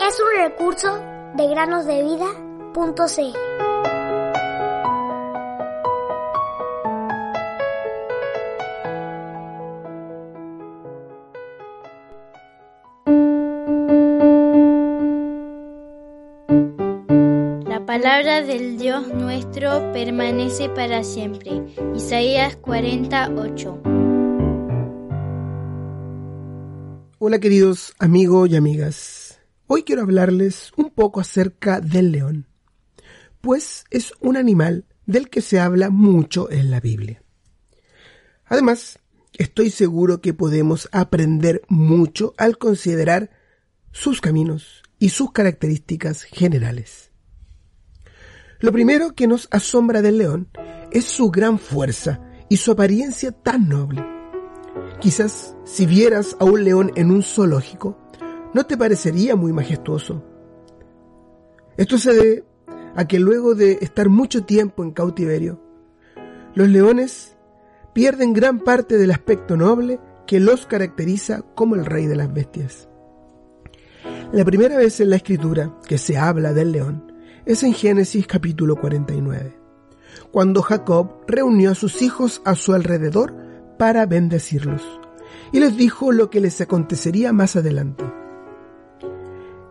Es un recurso de granosdevida.cl. La palabra del Dios nuestro permanece para siempre. Isaías 48. Hola queridos amigos y amigas. Hoy quiero hablarles un poco acerca del león, pues es un animal del que se habla mucho en la Biblia. Además, estoy seguro que podemos aprender mucho al considerar sus caminos y sus características generales. Lo primero que nos asombra del león es su gran fuerza y su apariencia tan noble. Quizás si vieras a un león en un zoológico, no te parecería muy majestuoso. Esto se debe a que luego de estar mucho tiempo en cautiverio, los leones pierden gran parte del aspecto noble que los caracteriza como el rey de las bestias. La primera vez en la escritura que se habla del león es en Génesis capítulo 49, cuando Jacob reunió a sus hijos a su alrededor para bendecirlos y les dijo lo que les acontecería más adelante.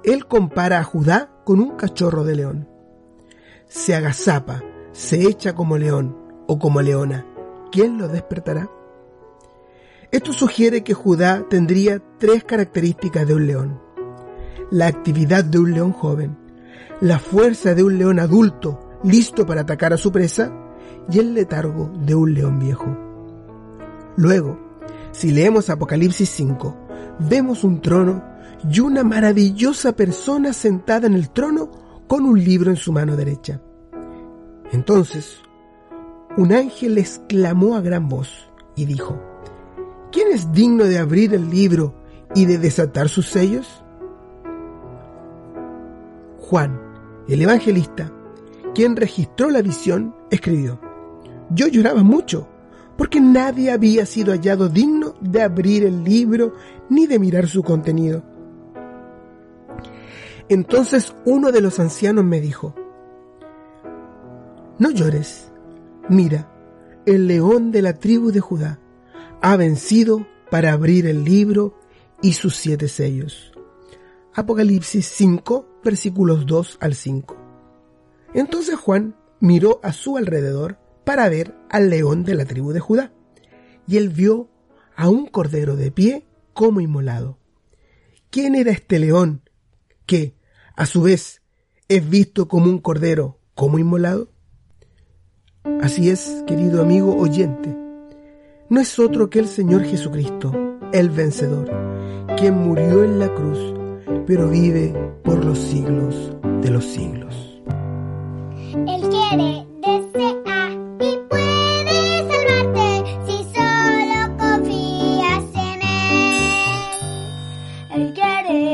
Él compara a Judá con un cachorro de león. Se agazapa, se echa como león o como leona. ¿Quién lo despertará? Esto sugiere que Judá tendría tres características de un león. La actividad de un león joven, la fuerza de un león adulto listo para atacar a su presa y el letargo de un león viejo. Luego, si leemos Apocalipsis 5, vemos un trono y una maravillosa persona sentada en el trono con un libro en su mano derecha. Entonces, un ángel exclamó a gran voz y dijo, ¿quién es digno de abrir el libro y de desatar sus sellos? Juan, el evangelista, quien registró la visión, escribió, yo lloraba mucho porque nadie había sido hallado digno de abrir el libro ni de mirar su contenido. Entonces uno de los ancianos me dijo, no llores, mira, el león de la tribu de Judá ha vencido para abrir el libro y sus siete sellos. Apocalipsis 5, versículos 2 al 5. Entonces Juan miró a su alrededor para ver al león de la tribu de Judá, y él vio a un cordero de pie como inmolado. ¿Quién era este león que, a su vez, es visto como un cordero como inmolado? Así es, querido amigo oyente, no es otro que el Señor Jesucristo, el vencedor, quien murió en la cruz, pero vive por los siglos de los siglos. and get it.